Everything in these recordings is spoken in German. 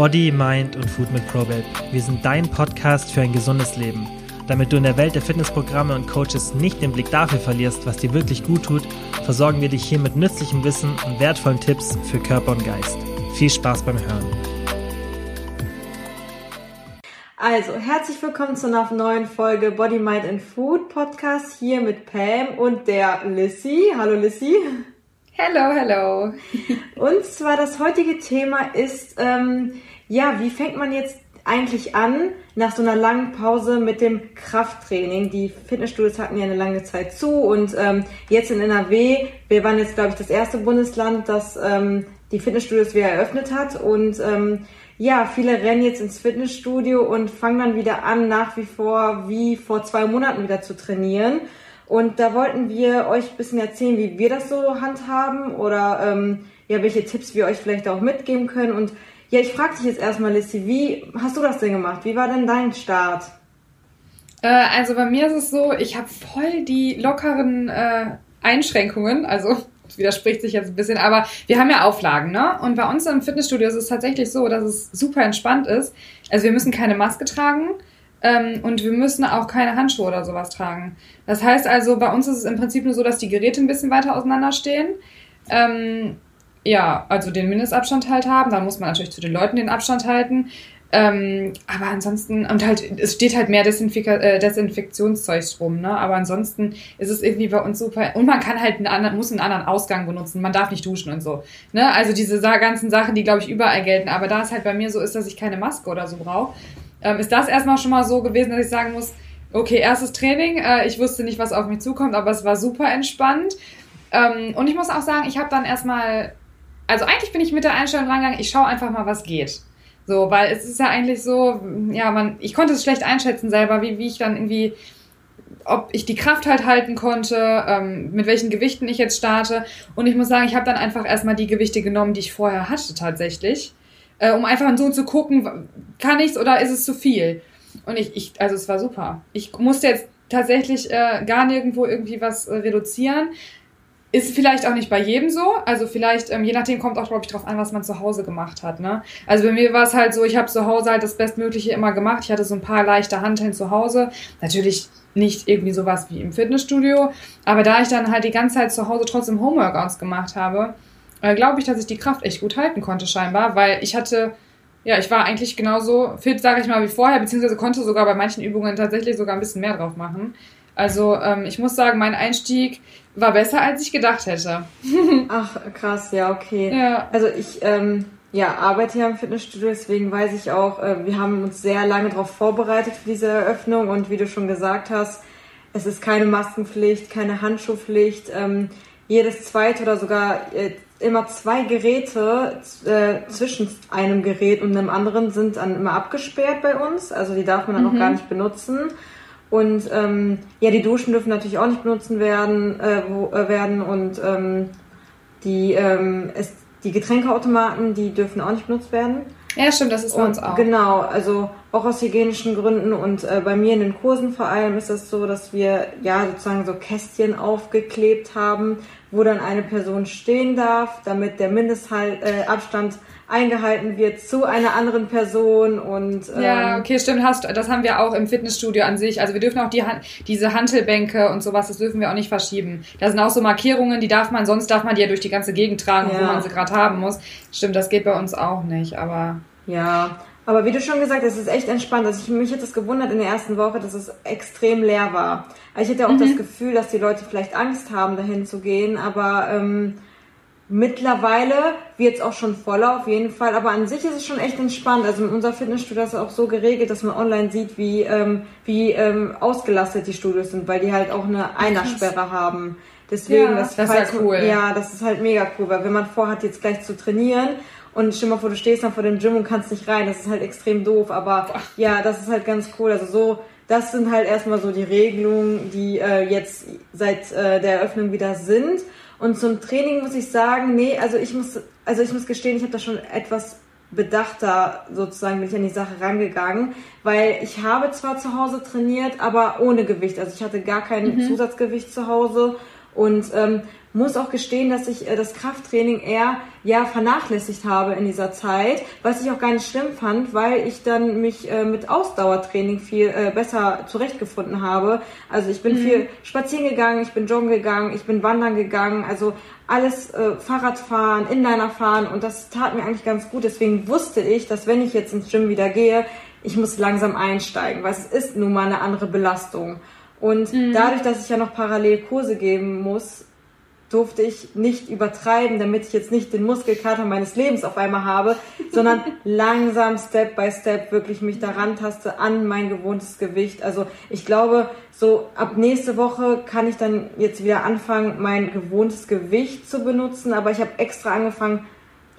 Body, Mind und Food mit Probate. Wir sind dein Podcast für ein gesundes Leben. Damit du in der Welt der Fitnessprogramme und Coaches nicht den Blick dafür verlierst, was dir wirklich gut tut, versorgen wir dich hier mit nützlichem Wissen und wertvollen Tipps für Körper und Geist. Viel Spaß beim Hören. Also, herzlich willkommen zu einer neuen Folge Body, Mind and Food Podcast hier mit Pam und der Lissy. Hallo Lissy. Hello, hello. Und zwar das heutige Thema ist, ähm, ja, wie fängt man jetzt eigentlich an nach so einer langen Pause mit dem Krafttraining? Die Fitnessstudios hatten ja eine lange Zeit zu und ähm, jetzt in NRW, wir waren jetzt, glaube ich, das erste Bundesland, das ähm, die Fitnessstudios wieder eröffnet hat und ähm, ja, viele rennen jetzt ins Fitnessstudio und fangen dann wieder an, nach wie vor wie vor zwei Monaten wieder zu trainieren. Und da wollten wir euch ein bisschen erzählen, wie wir das so handhaben oder ähm, ja, welche Tipps wir euch vielleicht auch mitgeben können. Und ja, ich frage dich jetzt erstmal, Lissy, wie hast du das denn gemacht? Wie war denn dein Start? Äh, also bei mir ist es so, ich habe voll die lockeren äh, Einschränkungen. Also das widerspricht sich jetzt ein bisschen, aber wir haben ja Auflagen, ne? Und bei uns im Fitnessstudio ist es tatsächlich so, dass es super entspannt ist. Also wir müssen keine Maske tragen. Ähm, und wir müssen auch keine Handschuhe oder sowas tragen. Das heißt also, bei uns ist es im Prinzip nur so, dass die Geräte ein bisschen weiter auseinander stehen. Ähm, ja, also den Mindestabstand halt haben. Da muss man natürlich zu den Leuten den Abstand halten. Ähm, aber ansonsten, und halt, es steht halt mehr Desinfik äh, Desinfektionszeugs rum, ne? Aber ansonsten ist es irgendwie bei uns super. Und man kann halt einen anderen, muss einen anderen Ausgang benutzen. Man darf nicht duschen und so. Ne? Also diese ganzen Sachen, die, glaube ich, überall gelten. Aber da es halt bei mir so ist, dass ich keine Maske oder so brauche, ähm, ist das erstmal schon mal so gewesen, dass ich sagen muss, okay, erstes Training, äh, ich wusste nicht, was auf mich zukommt, aber es war super entspannt. Ähm, und ich muss auch sagen, ich habe dann erstmal, also eigentlich bin ich mit der Einstellung rangegangen, ich schaue einfach mal, was geht. So, weil es ist ja eigentlich so, ja, man, ich konnte es schlecht einschätzen selber, wie, wie ich dann irgendwie, ob ich die Kraft halt halten konnte, ähm, mit welchen Gewichten ich jetzt starte. Und ich muss sagen, ich habe dann einfach erstmal die Gewichte genommen, die ich vorher hatte tatsächlich äh, um einfach so zu gucken, kann ich's oder ist es zu viel? Und ich, ich also es war super. Ich musste jetzt tatsächlich äh, gar nirgendwo irgendwie was äh, reduzieren. Ist vielleicht auch nicht bei jedem so. Also vielleicht, ähm, je nachdem kommt auch, glaube ich, drauf an, was man zu Hause gemacht hat. Ne? Also bei mir war es halt so, ich habe zu Hause halt das Bestmögliche immer gemacht. Ich hatte so ein paar leichte Hanteln zu Hause. Natürlich nicht irgendwie sowas wie im Fitnessstudio. Aber da ich dann halt die ganze Zeit zu Hause trotzdem Homeworkouts gemacht habe, äh, glaube ich, dass ich die Kraft echt gut halten konnte scheinbar, weil ich hatte, ja, ich war eigentlich genauso fit, sage ich mal, wie vorher, beziehungsweise konnte sogar bei manchen Übungen tatsächlich sogar ein bisschen mehr drauf machen. Also ähm, ich muss sagen, mein Einstieg war besser, als ich gedacht hätte. Ach, krass, ja, okay. Ja. Also ich ähm, ja, arbeite ja im Fitnessstudio, deswegen weiß ich auch, äh, wir haben uns sehr lange darauf vorbereitet für diese Eröffnung und wie du schon gesagt hast, es ist keine Maskenpflicht, keine Handschuhpflicht. Ähm, jedes zweite oder sogar äh, immer zwei Geräte äh, zwischen einem Gerät und einem anderen sind dann immer abgesperrt bei uns. Also die darf man dann mhm. auch gar nicht benutzen. Und ähm, ja, die Duschen dürfen natürlich auch nicht benutzen werden, äh, wo, äh, werden und ähm, die, ähm, es, die Getränkeautomaten, die dürfen auch nicht benutzt werden. Ja, stimmt, das ist bei uns auch. Genau, also auch aus hygienischen Gründen und äh, bei mir in den Kursen vor allem ist es das so, dass wir ja sozusagen so Kästchen aufgeklebt haben, wo dann eine Person stehen darf, damit der Mindestabstand äh, eingehalten wird zu einer anderen Person und ähm, ja okay stimmt hast das haben wir auch im Fitnessstudio an sich. Also wir dürfen auch die diese Hantelbänke und sowas das dürfen wir auch nicht verschieben. Da sind auch so Markierungen die darf man sonst darf man die ja durch die ganze Gegend tragen ja. wo man sie gerade haben muss. Stimmt das geht bei uns auch nicht aber ja aber wie du schon gesagt hast, es ist echt entspannt. Also ich, mich hat das gewundert in der ersten Woche, dass es extrem leer war. Also ich hatte auch mhm. das Gefühl, dass die Leute vielleicht Angst haben, dahin zu gehen, aber ähm, mittlerweile wird es auch schon voller auf jeden Fall. Aber an sich ist es schon echt entspannt. Also unser Fitnessstudio ist auch so geregelt, dass man online sieht, wie, ähm, wie ähm, ausgelastet die Studios sind, weil die halt auch eine Einersperre haben. Deswegen, ja, das, das ist ja cool. Ja, das ist halt mega cool, weil wenn man vorhat, jetzt gleich zu trainieren und stell mal vor, du stehst dann vor dem Gym und kannst nicht rein. Das ist halt extrem doof. Aber ja, das ist halt ganz cool. Also so, das sind halt erstmal so die Regelungen, die äh, jetzt seit äh, der Eröffnung wieder sind. Und zum Training muss ich sagen, nee, also ich muss, also ich muss gestehen, ich habe da schon etwas bedachter sozusagen bin ich an die Sache rangegangen, weil ich habe zwar zu Hause trainiert, aber ohne Gewicht. Also ich hatte gar kein mhm. Zusatzgewicht zu Hause und ähm, muss auch gestehen, dass ich äh, das Krafttraining eher ja vernachlässigt habe in dieser Zeit, was ich auch gar nicht schlimm fand, weil ich dann mich äh, mit Ausdauertraining viel äh, besser zurechtgefunden habe. Also ich bin mhm. viel spazieren gegangen, ich bin joggen gegangen, ich bin wandern gegangen, also alles äh, Fahrradfahren, Inliner fahren und das tat mir eigentlich ganz gut. Deswegen wusste ich, dass wenn ich jetzt ins Gym wieder gehe, ich muss langsam einsteigen, weil es ist nun mal eine andere Belastung. Und mhm. dadurch, dass ich ja noch parallel Kurse geben muss, durfte ich nicht übertreiben, damit ich jetzt nicht den Muskelkater meines Lebens auf einmal habe, sondern langsam, Step by Step wirklich mich daran taste an mein gewohntes Gewicht. Also ich glaube, so ab nächste Woche kann ich dann jetzt wieder anfangen, mein gewohntes Gewicht zu benutzen, aber ich habe extra angefangen,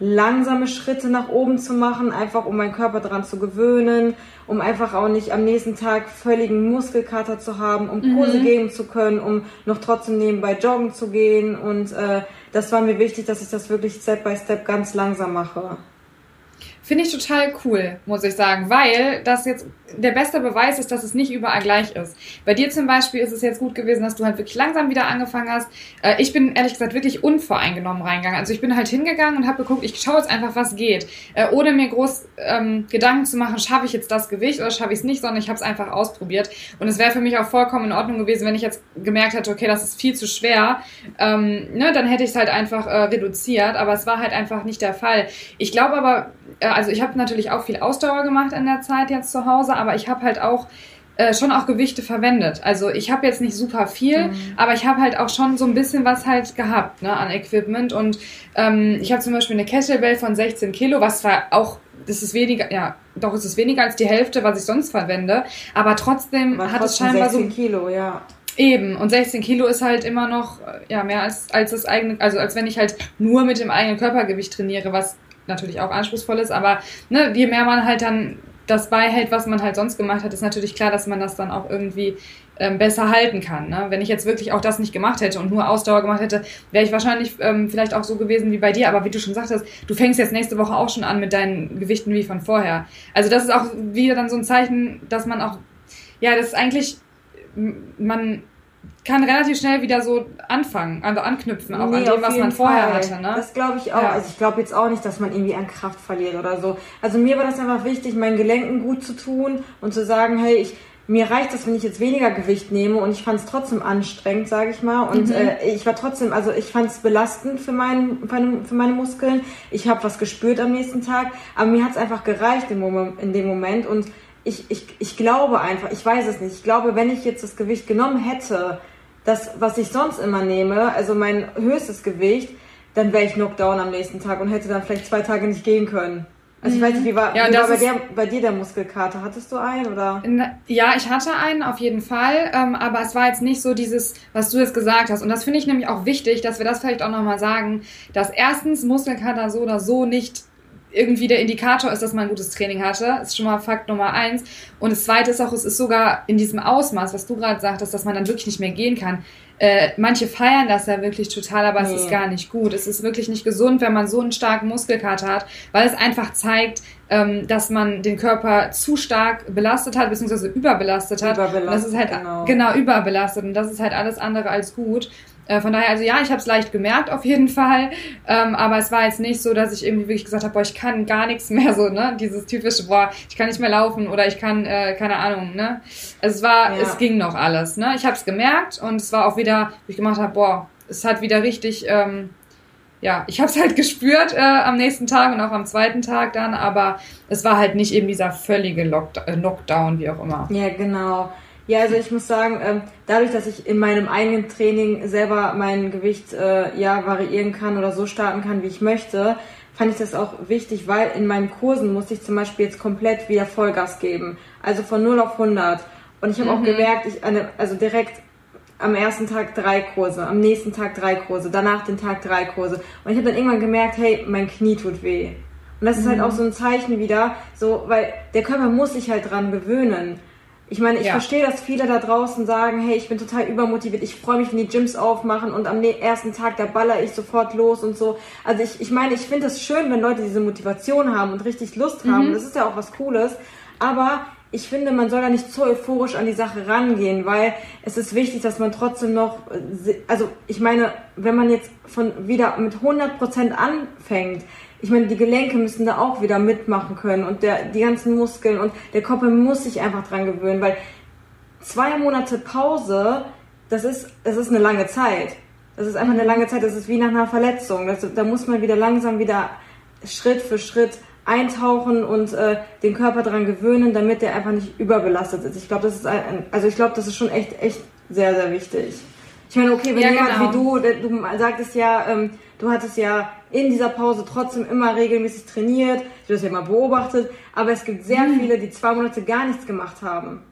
langsame Schritte nach oben zu machen, einfach um meinen Körper daran zu gewöhnen, um einfach auch nicht am nächsten Tag völligen Muskelkater zu haben, um Kurse mhm. geben zu können, um noch trotzdem nebenbei joggen zu gehen. Und äh, das war mir wichtig, dass ich das wirklich Step by Step ganz langsam mache. Finde ich total cool, muss ich sagen, weil das jetzt der beste Beweis ist, dass es nicht überall gleich ist. Bei dir zum Beispiel ist es jetzt gut gewesen, dass du halt wirklich langsam wieder angefangen hast. Äh, ich bin ehrlich gesagt wirklich unvoreingenommen reingegangen. Also ich bin halt hingegangen und habe geguckt, ich schaue jetzt einfach, was geht. Äh, ohne mir groß ähm, Gedanken zu machen, schaffe ich jetzt das Gewicht oder schaffe ich es nicht, sondern ich habe es einfach ausprobiert. Und es wäre für mich auch vollkommen in Ordnung gewesen, wenn ich jetzt gemerkt hätte, okay, das ist viel zu schwer. Ähm, ne, dann hätte ich es halt einfach äh, reduziert, aber es war halt einfach nicht der Fall. Ich glaube aber, äh, also ich habe natürlich auch viel Ausdauer gemacht in der Zeit jetzt zu Hause, aber ich habe halt auch äh, schon auch Gewichte verwendet. Also ich habe jetzt nicht super viel, mhm. aber ich habe halt auch schon so ein bisschen was halt gehabt ne, an Equipment. Und ähm, ich habe zum Beispiel eine Kettlebell von 16 Kilo, was zwar auch, das ist weniger, ja, doch ist es weniger als die Hälfte, was ich sonst verwende, aber trotzdem War hat es scheinbar 16 so... Kilo, ja. Eben, und 16 Kilo ist halt immer noch ja mehr als, als das eigene, also als wenn ich halt nur mit dem eigenen Körpergewicht trainiere, was natürlich auch anspruchsvoll ist, aber ne, je mehr man halt dann das beihält, was man halt sonst gemacht hat, ist natürlich klar, dass man das dann auch irgendwie ähm, besser halten kann. Ne? Wenn ich jetzt wirklich auch das nicht gemacht hätte und nur Ausdauer gemacht hätte, wäre ich wahrscheinlich ähm, vielleicht auch so gewesen wie bei dir. Aber wie du schon sagtest, du fängst jetzt nächste Woche auch schon an mit deinen Gewichten wie von vorher. Also das ist auch wieder dann so ein Zeichen, dass man auch, ja, das ist eigentlich, man kann relativ schnell wieder so anfangen, also anknüpfen, auch nee, an dem, was man vorher Fall. hatte. Ne? Das glaube ich auch. Ja. Also ich glaube jetzt auch nicht, dass man irgendwie an Kraft verliert oder so. Also mir war das einfach wichtig, meinen Gelenken gut zu tun und zu sagen, hey, ich mir reicht das, wenn ich jetzt weniger Gewicht nehme und ich fand es trotzdem anstrengend, sage ich mal. Und mhm. äh, ich war trotzdem, also ich fand es belastend für, mein, für meine Muskeln. Ich habe was gespürt am nächsten Tag, aber mir hat es einfach gereicht im Moment, in dem Moment. Und ich, ich, ich glaube einfach, ich weiß es nicht. Ich glaube, wenn ich jetzt das Gewicht genommen hätte, das, was ich sonst immer nehme, also mein höchstes Gewicht, dann wäre ich Knockdown am nächsten Tag und hätte dann vielleicht zwei Tage nicht gehen können. Also ich weiß nicht, wie war, ja, wie war bei, der, bei, dir der Muskelkater? Hattest du einen oder? Ja, ich hatte einen auf jeden Fall, ähm, aber es war jetzt nicht so dieses, was du jetzt gesagt hast. Und das finde ich nämlich auch wichtig, dass wir das vielleicht auch nochmal sagen, dass erstens Muskelkater so oder so nicht irgendwie der Indikator ist, dass man ein gutes Training hatte. Das ist schon mal Fakt Nummer eins. Und das zweite ist auch, es ist sogar in diesem Ausmaß, was du gerade sagtest, dass man dann wirklich nicht mehr gehen kann. Äh, manche feiern das ja wirklich total, aber nee. es ist gar nicht gut. Es ist wirklich nicht gesund, wenn man so einen starken Muskelkater hat, weil es einfach zeigt, ähm, dass man den Körper zu stark belastet hat, beziehungsweise überbelastet hat. Überbelastet, das ist halt genau. genau überbelastet und das ist halt alles andere als gut. Äh, von daher, also ja, ich habe es leicht gemerkt auf jeden Fall, ähm, aber es war jetzt nicht so, dass ich irgendwie wirklich gesagt habe, boah, ich kann gar nichts mehr so, ne? Dieses typische, boah, ich kann nicht mehr laufen oder ich kann, äh, keine Ahnung, ne? Also es war, ja. es ging noch alles, ne? Ich habe es gemerkt und es war auch wieder, wo ich gemacht habe, boah, es hat wieder richtig, ähm, ja, ich habe es halt gespürt äh, am nächsten Tag und auch am zweiten Tag dann, aber es war halt nicht eben dieser völlige Lockdown, äh, Lockdown wie auch immer. Ja, genau. Ja, also ich muss sagen, ähm, dadurch, dass ich in meinem eigenen Training selber mein Gewicht äh, ja variieren kann oder so starten kann, wie ich möchte, fand ich das auch wichtig, weil in meinen Kursen musste ich zum Beispiel jetzt komplett wieder Vollgas geben. Also von 0 auf 100. Und ich habe mhm. auch gemerkt, ich also direkt am ersten Tag drei Kurse, am nächsten Tag drei Kurse, danach den Tag drei Kurse. Und ich habe dann irgendwann gemerkt, hey, mein Knie tut weh. Und das ist halt mhm. halt auch so ein Zeichen wieder, so, weil der Körper muss sich halt dran gewöhnen. Ich meine, ich ja. verstehe, dass viele da draußen sagen, hey, ich bin total übermotiviert, ich freue mich, wenn die Gyms aufmachen und am ersten Tag, da baller ich sofort los und so. Also ich, ich meine, ich finde es schön, wenn Leute diese Motivation haben und richtig Lust haben. Mhm. Das ist ja auch was Cooles. Aber ich finde, man soll da nicht zu euphorisch an die Sache rangehen, weil es ist wichtig, dass man trotzdem noch, also ich meine, wenn man jetzt von wieder mit 100% anfängt, ich meine, die Gelenke müssen da auch wieder mitmachen können und der, die ganzen Muskeln und der Körper muss sich einfach dran gewöhnen, weil zwei Monate Pause, das ist, das ist eine lange Zeit. Das ist einfach eine lange Zeit, das ist wie nach einer Verletzung. Das, da muss man wieder langsam wieder Schritt für Schritt eintauchen und äh, den Körper daran gewöhnen, damit der einfach nicht überbelastet ist. Ich glaube, das ist ein, also ich glaube, das ist schon echt, echt sehr, sehr wichtig. Ich meine, okay, wenn ja, jemand genau. wie du, du sagtest ja, ähm, du hattest ja in dieser Pause trotzdem immer regelmäßig trainiert, habe das ja mal beobachtet, aber es gibt sehr mhm. viele, die zwei Monate gar nichts gemacht haben.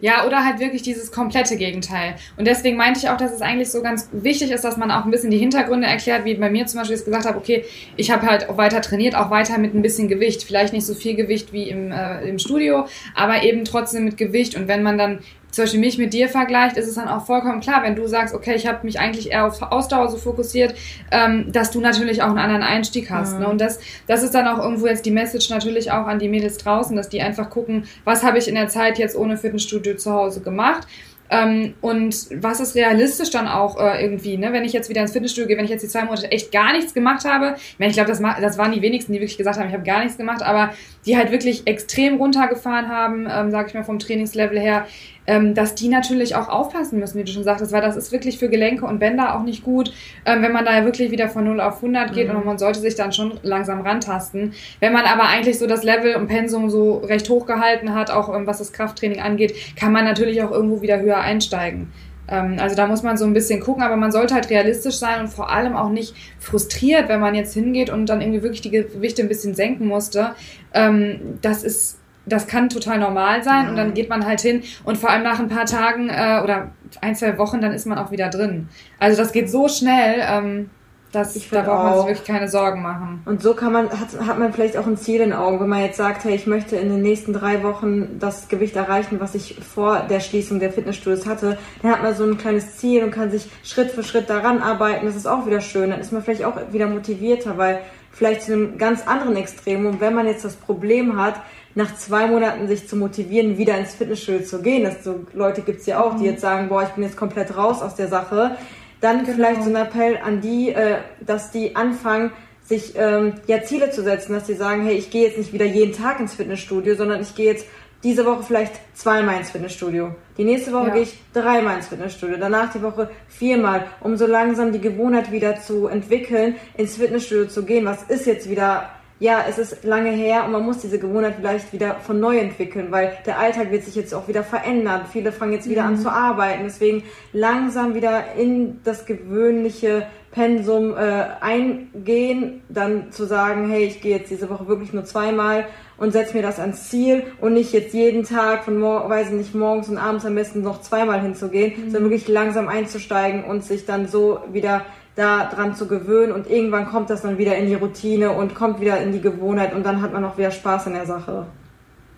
Ja, oder halt wirklich dieses komplette Gegenteil. Und deswegen meinte ich auch, dass es eigentlich so ganz wichtig ist, dass man auch ein bisschen die Hintergründe erklärt, wie bei mir zum Beispiel jetzt gesagt habe, okay, ich habe halt auch weiter trainiert, auch weiter mit ein bisschen Gewicht. Vielleicht nicht so viel Gewicht wie im, äh, im Studio, aber eben trotzdem mit Gewicht. Und wenn man dann zum Beispiel mich mit dir vergleicht, ist es dann auch vollkommen klar, wenn du sagst, okay, ich habe mich eigentlich eher auf Ausdauer so fokussiert, ähm, dass du natürlich auch einen anderen Einstieg hast. Mhm. Ne? Und das, das ist dann auch irgendwo jetzt die Message natürlich auch an die Mädels draußen, dass die einfach gucken, was habe ich in der Zeit jetzt ohne Fitnessstudio zu Hause gemacht ähm, und was ist realistisch dann auch äh, irgendwie, ne? wenn ich jetzt wieder ins Fitnessstudio gehe, wenn ich jetzt die zwei Monate echt gar nichts gemacht habe. Ich, ich glaube, das, das waren die wenigsten, die wirklich gesagt haben, ich habe gar nichts gemacht, aber die halt wirklich extrem runtergefahren haben, ähm, sage ich mal vom Trainingslevel her, ähm, dass die natürlich auch aufpassen müssen, wie du schon sagtest, weil das ist wirklich für Gelenke und Bänder auch nicht gut, ähm, wenn man da wirklich wieder von 0 auf 100 geht mhm. und man sollte sich dann schon langsam rantasten. Wenn man aber eigentlich so das Level und Pensum so recht hoch gehalten hat, auch ähm, was das Krafttraining angeht, kann man natürlich auch irgendwo wieder höher einsteigen. Ähm, also da muss man so ein bisschen gucken, aber man sollte halt realistisch sein und vor allem auch nicht frustriert, wenn man jetzt hingeht und dann irgendwie wirklich die Gewichte ein bisschen senken musste. Ähm, das ist das kann total normal sein ja. und dann geht man halt hin und vor allem nach ein paar Tagen äh, oder ein, zwei Wochen, dann ist man auch wieder drin. Also das geht so schnell, ähm, dass ich da braucht man sich wirklich keine Sorgen machen. Und so kann man, hat, hat man vielleicht auch ein Ziel in Augen, wenn man jetzt sagt, hey, ich möchte in den nächsten drei Wochen das Gewicht erreichen, was ich vor der Schließung der Fitnessstudios hatte, dann hat man so ein kleines Ziel und kann sich Schritt für Schritt daran arbeiten. Das ist auch wieder schön. Dann ist man vielleicht auch wieder motivierter, weil vielleicht zu einem ganz anderen Extrem. Und wenn man jetzt das Problem hat, nach zwei Monaten sich zu motivieren, wieder ins Fitnessstudio zu gehen. Das so Leute gibt's ja auch, die mhm. jetzt sagen, boah, ich bin jetzt komplett raus aus der Sache. Dann genau. vielleicht so ein Appell an die, äh, dass die anfangen, sich ähm, ja Ziele zu setzen, dass sie sagen, hey, ich gehe jetzt nicht wieder jeden Tag ins Fitnessstudio, sondern ich gehe jetzt diese Woche vielleicht zweimal ins Fitnessstudio. Die nächste Woche ja. gehe ich dreimal ins Fitnessstudio. Danach die Woche viermal, um so langsam die Gewohnheit wieder zu entwickeln, ins Fitnessstudio zu gehen. Was ist jetzt wieder ja, es ist lange her und man muss diese Gewohnheit vielleicht wieder von neu entwickeln, weil der Alltag wird sich jetzt auch wieder verändern. Viele fangen jetzt wieder mhm. an zu arbeiten. Deswegen langsam wieder in das gewöhnliche Pensum äh, eingehen, dann zu sagen, hey, ich gehe jetzt diese Woche wirklich nur zweimal und setze mir das ans Ziel und nicht jetzt jeden Tag von mor weiß nicht, morgens und abends am besten noch zweimal hinzugehen, mhm. sondern wirklich langsam einzusteigen und sich dann so wieder da dran zu gewöhnen und irgendwann kommt das dann wieder in die Routine und kommt wieder in die Gewohnheit und dann hat man auch wieder Spaß in der Sache.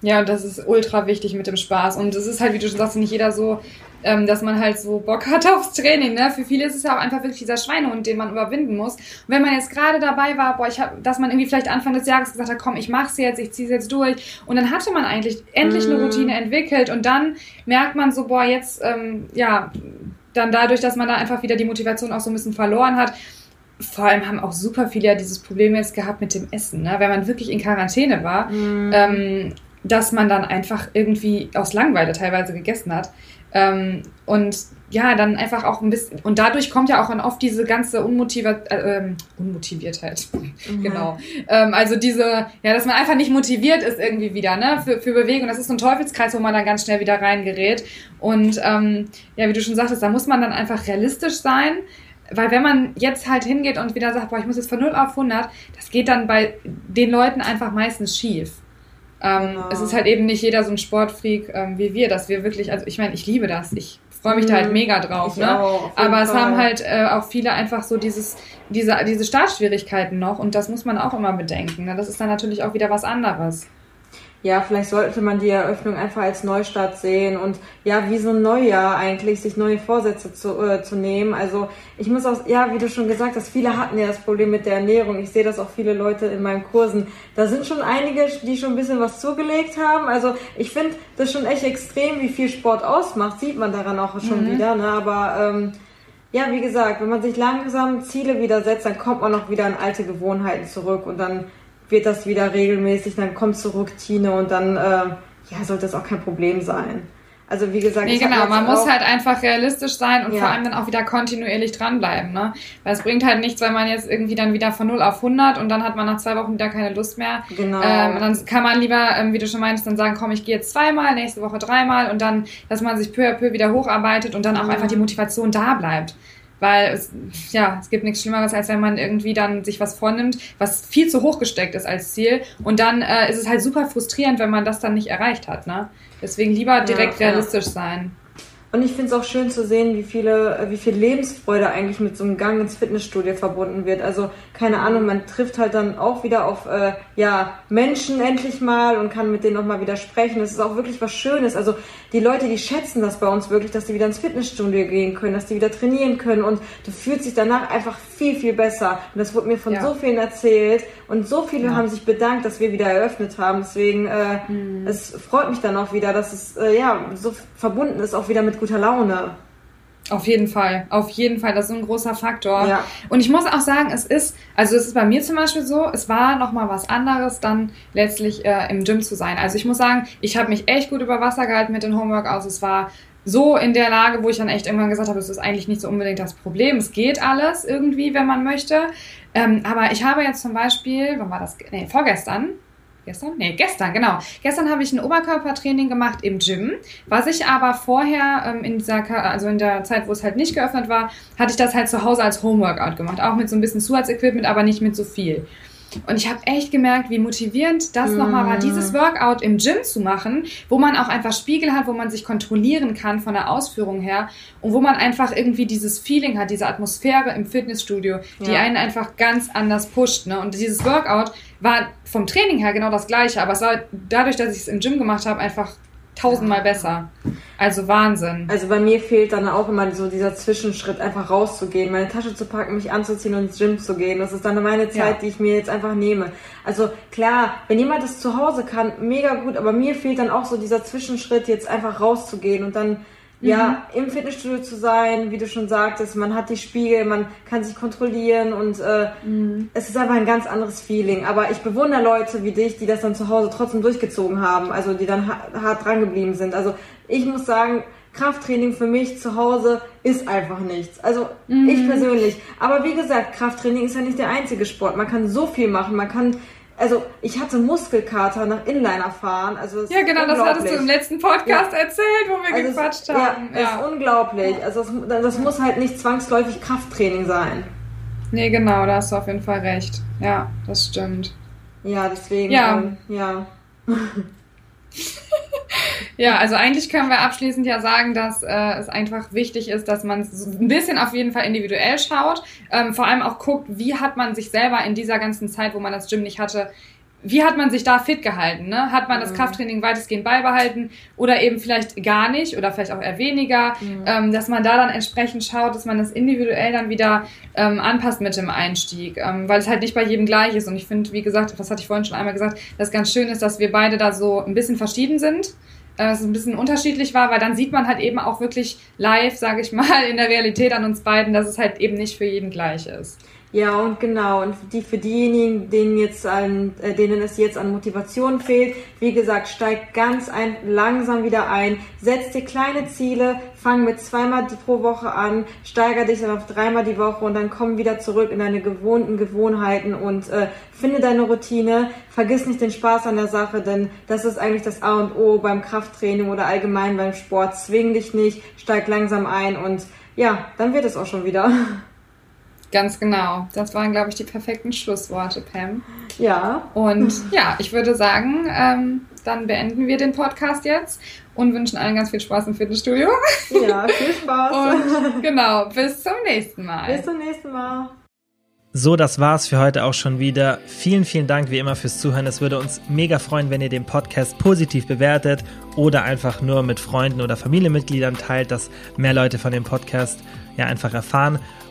Ja, und das ist ultra wichtig mit dem Spaß. Und es ist halt, wie du schon sagst, nicht jeder so, ähm, dass man halt so Bock hat aufs Training. Ne? Für viele ist es ja auch einfach wirklich dieser Schweinehund, den man überwinden muss. Und wenn man jetzt gerade dabei war, boah, ich hab, dass man irgendwie vielleicht Anfang des Jahres gesagt hat, komm, ich mach's jetzt, ich zieh's jetzt durch. Und dann hatte man eigentlich endlich eine mhm. Routine entwickelt und dann merkt man so, boah, jetzt, ähm, ja, dann dadurch, dass man da einfach wieder die Motivation auch so ein bisschen verloren hat. Vor allem haben auch super viele ja dieses Problem jetzt gehabt mit dem Essen, ne? wenn man wirklich in Quarantäne war, mm. ähm, dass man dann einfach irgendwie aus Langweile teilweise gegessen hat. Ähm, und ja, dann einfach auch ein bisschen, und dadurch kommt ja auch dann oft diese ganze Unmotiviert, äh, ähm, Unmotiviertheit. Mhm. genau. Ähm, also diese, ja, dass man einfach nicht motiviert ist irgendwie wieder, ne, für, für Bewegung. Das ist so ein Teufelskreis, wo man dann ganz schnell wieder reingerät. Und ähm, ja, wie du schon sagtest, da muss man dann einfach realistisch sein. Weil wenn man jetzt halt hingeht und wieder sagt, boah, ich muss jetzt von 0 auf 100, das geht dann bei den Leuten einfach meistens schief. Ähm, genau. Es ist halt eben nicht jeder so ein Sportfreak ähm, wie wir, dass wir wirklich, also ich meine, ich liebe das. Ich freue mich da halt mhm. mega drauf. Ich ne? Auch, Aber es haben halt äh, auch viele einfach so dieses, diese, diese Startschwierigkeiten noch und das muss man auch immer bedenken. Ne? Das ist dann natürlich auch wieder was anderes. Ja, vielleicht sollte man die Eröffnung einfach als Neustart sehen und ja, wie so ein Neujahr eigentlich, sich neue Vorsätze zu, äh, zu nehmen. Also ich muss auch, ja, wie du schon gesagt hast, viele hatten ja das Problem mit der Ernährung. Ich sehe das auch viele Leute in meinen Kursen. Da sind schon einige, die schon ein bisschen was zugelegt haben. Also ich finde das schon echt extrem, wie viel Sport ausmacht, sieht man daran auch schon mhm. wieder. Ne? Aber ähm, ja, wie gesagt, wenn man sich langsam Ziele wieder setzt, dann kommt man auch wieder an alte Gewohnheiten zurück und dann wird das wieder regelmäßig, dann kommt zur Routine und dann äh, ja, sollte das auch kein Problem sein. Also wie gesagt, nee, genau, man muss halt einfach realistisch sein und ja. vor allem dann auch wieder kontinuierlich dranbleiben, ne? Weil es bringt halt nichts, wenn man jetzt irgendwie dann wieder von 0 auf 100 und dann hat man nach zwei Wochen wieder keine Lust mehr. Genau. Ähm, dann kann man lieber, ähm, wie du schon meinst, dann sagen, komm, ich gehe jetzt zweimal, nächste Woche dreimal und dann, dass man sich peu à peu wieder hocharbeitet und dann auch mhm. einfach die Motivation da bleibt. Weil es, ja, es gibt nichts Schlimmeres, als wenn man irgendwie dann sich was vornimmt, was viel zu hoch gesteckt ist als Ziel. Und dann äh, ist es halt super frustrierend, wenn man das dann nicht erreicht hat. Ne? Deswegen lieber direkt ja, realistisch ja. sein. Und ich finde es auch schön zu sehen, wie viele, wie viel Lebensfreude eigentlich mit so einem Gang ins Fitnessstudio verbunden wird. Also keine Ahnung, man trifft halt dann auch wieder auf äh, ja Menschen endlich mal und kann mit denen auch mal wieder sprechen. Das ist auch wirklich was Schönes. Also die Leute, die schätzen das bei uns wirklich, dass die wieder ins Fitnessstudio gehen können, dass die wieder trainieren können und du fühlst dich danach einfach viel viel besser. Und das wurde mir von ja. so vielen erzählt und so viele ja. haben sich bedankt, dass wir wieder eröffnet haben. Deswegen äh, mhm. es freut mich dann auch wieder, dass es äh, ja so verbunden ist auch wieder mit guter Laune. Auf jeden Fall, auf jeden Fall, das ist ein großer Faktor. Ja. Und ich muss auch sagen, es ist, also es ist bei mir zum Beispiel so, es war nochmal was anderes, dann letztlich äh, im Gym zu sein. Also ich muss sagen, ich habe mich echt gut über Wasser gehalten mit den Homeworkouts. Es war so in der Lage, wo ich dann echt irgendwann gesagt habe, es ist eigentlich nicht so unbedingt das Problem. Es geht alles irgendwie, wenn man möchte. Ähm, aber ich habe jetzt zum Beispiel, wann war das? Nee, vorgestern gestern? Nee, gestern, genau. Gestern habe ich ein Oberkörpertraining gemacht im Gym. Was ich aber vorher ähm, in dieser, also in der Zeit, wo es halt nicht geöffnet war, hatte ich das halt zu Hause als Homeworkout gemacht. Auch mit so ein bisschen Zusatzequipment, aber nicht mit so viel. Und ich habe echt gemerkt, wie motivierend das mm. nochmal war, dieses Workout im Gym zu machen, wo man auch einfach Spiegel hat, wo man sich kontrollieren kann von der Ausführung her und wo man einfach irgendwie dieses Feeling hat, diese Atmosphäre im Fitnessstudio, die ja. einen einfach ganz anders pusht. Ne? Und dieses Workout war vom Training her genau das gleiche, aber es war dadurch, dass ich es im Gym gemacht habe, einfach tausendmal besser. Also Wahnsinn. Also bei mir fehlt dann auch immer so dieser Zwischenschritt, einfach rauszugehen, meine Tasche zu packen, mich anzuziehen und ins Gym zu gehen. Das ist dann meine Zeit, ja. die ich mir jetzt einfach nehme. Also klar, wenn jemand das zu Hause kann, mega gut, aber mir fehlt dann auch so dieser Zwischenschritt, jetzt einfach rauszugehen und dann ja, mhm. im Fitnessstudio zu sein, wie du schon sagtest, man hat die Spiegel, man kann sich kontrollieren und äh, mhm. es ist einfach ein ganz anderes Feeling. Aber ich bewundere Leute wie dich, die das dann zu Hause trotzdem durchgezogen haben, also die dann hart dran geblieben sind. Also ich muss sagen, Krafttraining für mich zu Hause ist einfach nichts. Also mhm. ich persönlich. Aber wie gesagt, Krafttraining ist ja nicht der einzige Sport. Man kann so viel machen. Man kann also ich hatte Muskelkater nach Inliner fahren. Also ja, genau, das hattest du im letzten Podcast ja. erzählt, wo wir also gequatscht es, haben. Ja, ja, ist unglaublich. Also das, das muss halt nicht zwangsläufig Krafttraining sein. Nee, genau, da hast du auf jeden Fall recht. Ja, das stimmt. Ja, deswegen, ja. Ähm, ja. Ja, also eigentlich können wir abschließend ja sagen, dass äh, es einfach wichtig ist, dass man ein bisschen auf jeden Fall individuell schaut, ähm, vor allem auch guckt, wie hat man sich selber in dieser ganzen Zeit, wo man das Gym nicht hatte, wie hat man sich da fit gehalten? Ne? Hat man das mhm. Krafttraining weitestgehend beibehalten oder eben vielleicht gar nicht oder vielleicht auch eher weniger, mhm. ähm, dass man da dann entsprechend schaut, dass man das individuell dann wieder ähm, anpasst mit dem Einstieg, ähm, weil es halt nicht bei jedem gleich ist. Und ich finde, wie gesagt, das hatte ich vorhin schon einmal gesagt, dass ganz schön ist, dass wir beide da so ein bisschen verschieden sind äh, es ein bisschen unterschiedlich war, weil dann sieht man halt eben auch wirklich live, sage ich mal, in der Realität an uns beiden, dass es halt eben nicht für jeden gleich ist. Ja, und genau. Und die, für diejenigen, denen, jetzt an, äh, denen es jetzt an Motivation fehlt, wie gesagt, steigt ganz ein, langsam wieder ein, setz dir kleine Ziele, fang mit zweimal pro Woche an, steiger dich dann auf dreimal die Woche und dann komm wieder zurück in deine gewohnten Gewohnheiten und äh, finde deine Routine. Vergiss nicht den Spaß an der Sache, denn das ist eigentlich das A und O beim Krafttraining oder allgemein beim Sport. Zwing dich nicht, steig langsam ein und ja, dann wird es auch schon wieder. Ganz genau. Das waren, glaube ich, die perfekten Schlussworte, Pam. Ja. Und ja, ich würde sagen, ähm, dann beenden wir den Podcast jetzt und wünschen allen ganz viel Spaß im Fitnessstudio. Ja, viel Spaß. Und genau, bis zum nächsten Mal. Bis zum nächsten Mal. So, das war's für heute auch schon wieder. Vielen, vielen Dank wie immer fürs Zuhören. Es würde uns mega freuen, wenn ihr den Podcast positiv bewertet oder einfach nur mit Freunden oder Familienmitgliedern teilt, dass mehr Leute von dem Podcast ja einfach erfahren.